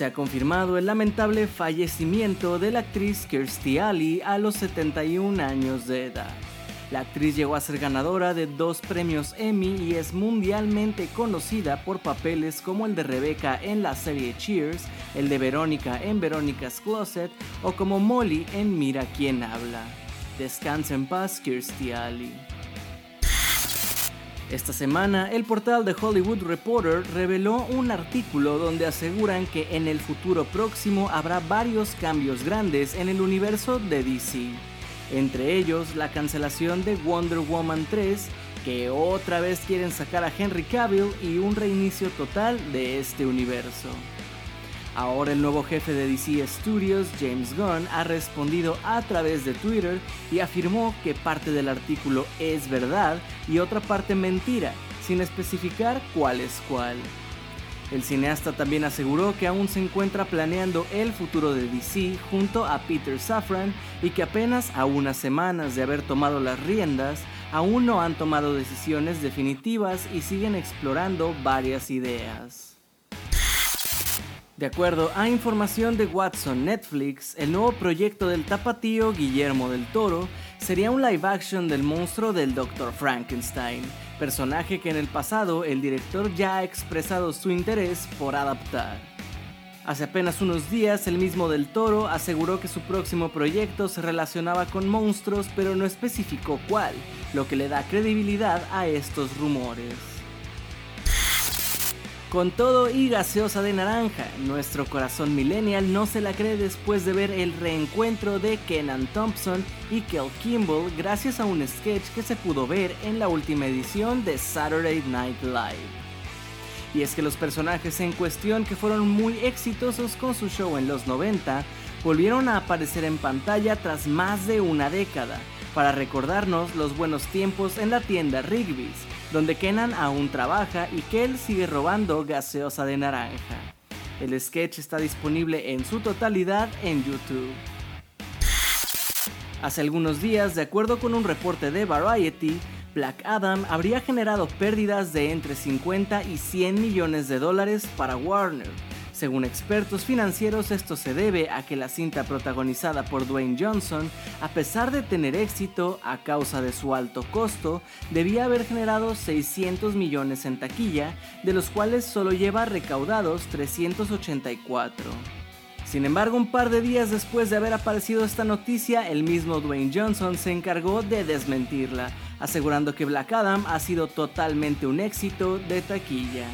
Se ha confirmado el lamentable fallecimiento de la actriz Kirstie Alley a los 71 años de edad. La actriz llegó a ser ganadora de dos premios Emmy y es mundialmente conocida por papeles como el de Rebecca en la serie Cheers, el de Verónica en Verónica's Closet o como Molly en Mira quién habla. Descansa en paz, Kirstie Alley. Esta semana, el portal de Hollywood Reporter reveló un artículo donde aseguran que en el futuro próximo habrá varios cambios grandes en el universo de DC. Entre ellos, la cancelación de Wonder Woman 3, que otra vez quieren sacar a Henry Cavill y un reinicio total de este universo. Ahora el nuevo jefe de DC Studios, James Gunn, ha respondido a través de Twitter y afirmó que parte del artículo es verdad y otra parte mentira, sin especificar cuál es cuál. El cineasta también aseguró que aún se encuentra planeando el futuro de DC junto a Peter Safran y que apenas a unas semanas de haber tomado las riendas, aún no han tomado decisiones definitivas y siguen explorando varias ideas. De acuerdo a información de Watson Netflix, el nuevo proyecto del tapatío Guillermo del Toro sería un live action del monstruo del Dr. Frankenstein, personaje que en el pasado el director ya ha expresado su interés por adaptar. Hace apenas unos días el mismo del Toro aseguró que su próximo proyecto se relacionaba con monstruos pero no especificó cuál, lo que le da credibilidad a estos rumores. Con todo y gaseosa de naranja, nuestro corazón millennial no se la cree después de ver el reencuentro de Kenan Thompson y Kel Kimball gracias a un sketch que se pudo ver en la última edición de Saturday Night Live. Y es que los personajes en cuestión que fueron muy exitosos con su show en los 90 volvieron a aparecer en pantalla tras más de una década para recordarnos los buenos tiempos en la tienda Rigby's donde Kenan aún trabaja y Kel sigue robando gaseosa de naranja. El sketch está disponible en su totalidad en YouTube. Hace algunos días, de acuerdo con un reporte de Variety, Black Adam habría generado pérdidas de entre 50 y 100 millones de dólares para Warner, según expertos financieros, esto se debe a que la cinta protagonizada por Dwayne Johnson, a pesar de tener éxito a causa de su alto costo, debía haber generado 600 millones en taquilla, de los cuales solo lleva recaudados 384. Sin embargo, un par de días después de haber aparecido esta noticia, el mismo Dwayne Johnson se encargó de desmentirla, asegurando que Black Adam ha sido totalmente un éxito de taquilla.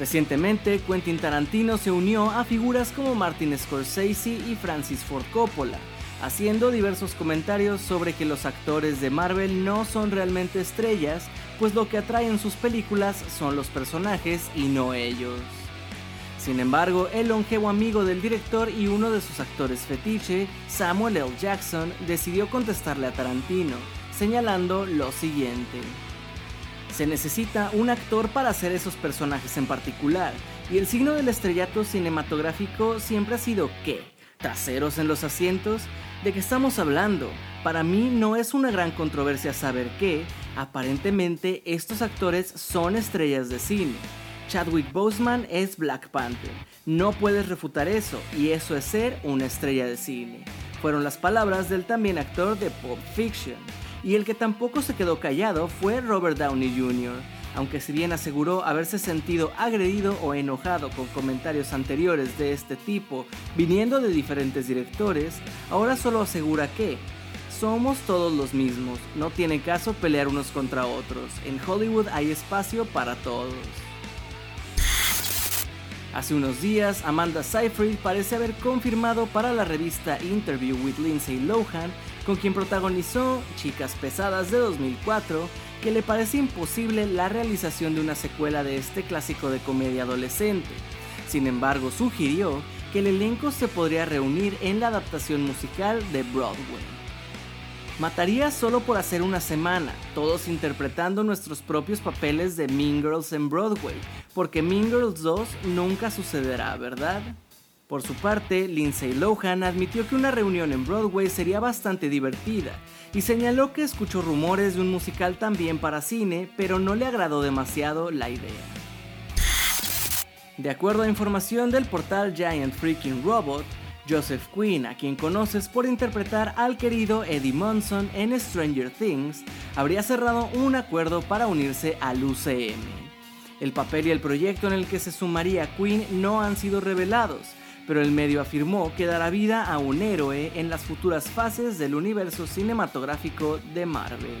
Recientemente, Quentin Tarantino se unió a figuras como Martin Scorsese y Francis Ford Coppola, haciendo diversos comentarios sobre que los actores de Marvel no son realmente estrellas, pues lo que atraen sus películas son los personajes y no ellos. Sin embargo, el longevo amigo del director y uno de sus actores fetiche, Samuel L. Jackson, decidió contestarle a Tarantino, señalando lo siguiente. Se necesita un actor para hacer esos personajes en particular, y el signo del estrellato cinematográfico siempre ha sido ¿qué? ¿Traseros en los asientos? ¿De qué estamos hablando? Para mí no es una gran controversia saber que, aparentemente, estos actores son estrellas de cine. Chadwick Boseman es Black Panther. No puedes refutar eso, y eso es ser una estrella de cine. Fueron las palabras del también actor de Pulp Fiction y el que tampoco se quedó callado fue Robert Downey Jr., aunque si bien aseguró haberse sentido agredido o enojado con comentarios anteriores de este tipo viniendo de diferentes directores, ahora solo asegura que somos todos los mismos, no tiene caso pelear unos contra otros, en Hollywood hay espacio para todos. Hace unos días, Amanda Seyfried parece haber confirmado para la revista Interview with Lindsay Lohan con quien protagonizó Chicas Pesadas de 2004, que le parece imposible la realización de una secuela de este clásico de comedia adolescente. Sin embargo, sugirió que el elenco se podría reunir en la adaptación musical de Broadway. Mataría solo por hacer una semana, todos interpretando nuestros propios papeles de Mean Girls en Broadway, porque Mean Girls 2 nunca sucederá, ¿verdad? Por su parte, Lindsay Lohan admitió que una reunión en Broadway sería bastante divertida y señaló que escuchó rumores de un musical también para cine, pero no le agradó demasiado la idea. De acuerdo a información del portal Giant Freaking Robot, Joseph Quinn, a quien conoces por interpretar al querido Eddie Munson en Stranger Things, habría cerrado un acuerdo para unirse al UCM. El papel y el proyecto en el que se sumaría Quinn no han sido revelados, pero el medio afirmó que dará vida a un héroe en las futuras fases del universo cinematográfico de Marvel.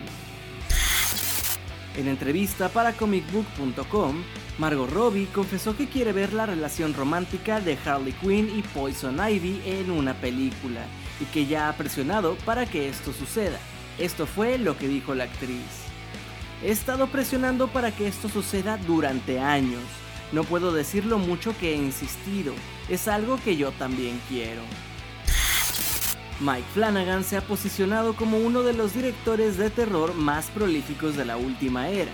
En entrevista para comicbook.com, Margot Robbie confesó que quiere ver la relación romántica de Harley Quinn y Poison Ivy en una película y que ya ha presionado para que esto suceda. Esto fue lo que dijo la actriz. He estado presionando para que esto suceda durante años. No puedo decir lo mucho que he insistido. Es algo que yo también quiero. Mike Flanagan se ha posicionado como uno de los directores de terror más prolíficos de la última era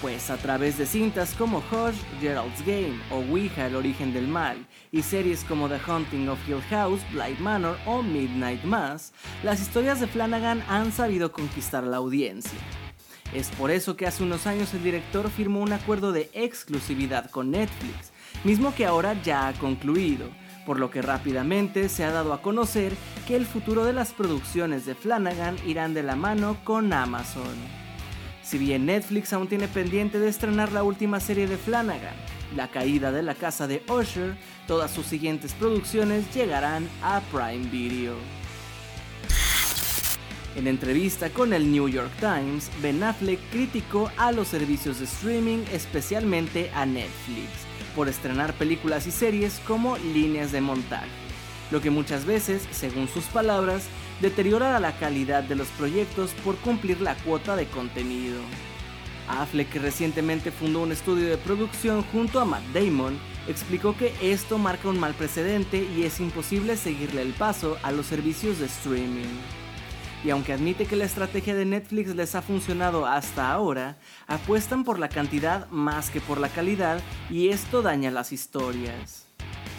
pues a través de cintas como Hush, Gerald's Game o Ouija, el origen del mal, y series como The Haunting of Hill House, Blight Manor o Midnight Mass, las historias de Flanagan han sabido conquistar la audiencia. Es por eso que hace unos años el director firmó un acuerdo de exclusividad con Netflix, mismo que ahora ya ha concluido, por lo que rápidamente se ha dado a conocer que el futuro de las producciones de Flanagan irán de la mano con Amazon. Si bien Netflix aún tiene pendiente de estrenar la última serie de Flanagan, La caída de la casa de Usher, todas sus siguientes producciones llegarán a Prime Video. En entrevista con el New York Times, Ben Affleck criticó a los servicios de streaming, especialmente a Netflix, por estrenar películas y series como líneas de montaje, lo que muchas veces, según sus palabras, deteriora la calidad de los proyectos por cumplir la cuota de contenido. Affleck, que recientemente fundó un estudio de producción junto a Matt Damon, explicó que esto marca un mal precedente y es imposible seguirle el paso a los servicios de streaming. Y aunque admite que la estrategia de Netflix les ha funcionado hasta ahora, apuestan por la cantidad más que por la calidad y esto daña las historias.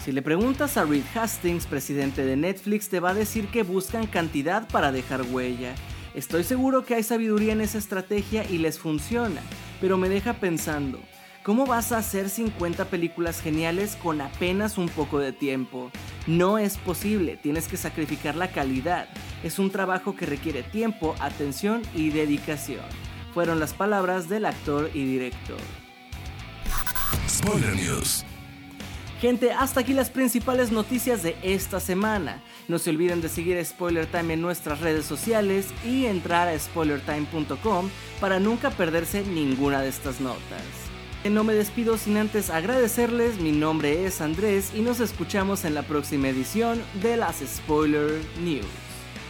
Si le preguntas a Reed Hastings, presidente de Netflix, te va a decir que buscan cantidad para dejar huella. Estoy seguro que hay sabiduría en esa estrategia y les funciona, pero me deja pensando, ¿cómo vas a hacer 50 películas geniales con apenas un poco de tiempo? No es posible, tienes que sacrificar la calidad. Es un trabajo que requiere tiempo, atención y dedicación. Fueron las palabras del actor y director. Spoiler News. Gente, hasta aquí las principales noticias de esta semana. No se olviden de seguir Spoiler Time en nuestras redes sociales y entrar a spoilertime.com para nunca perderse ninguna de estas notas. No me despido sin antes agradecerles, mi nombre es Andrés y nos escuchamos en la próxima edición de las Spoiler News.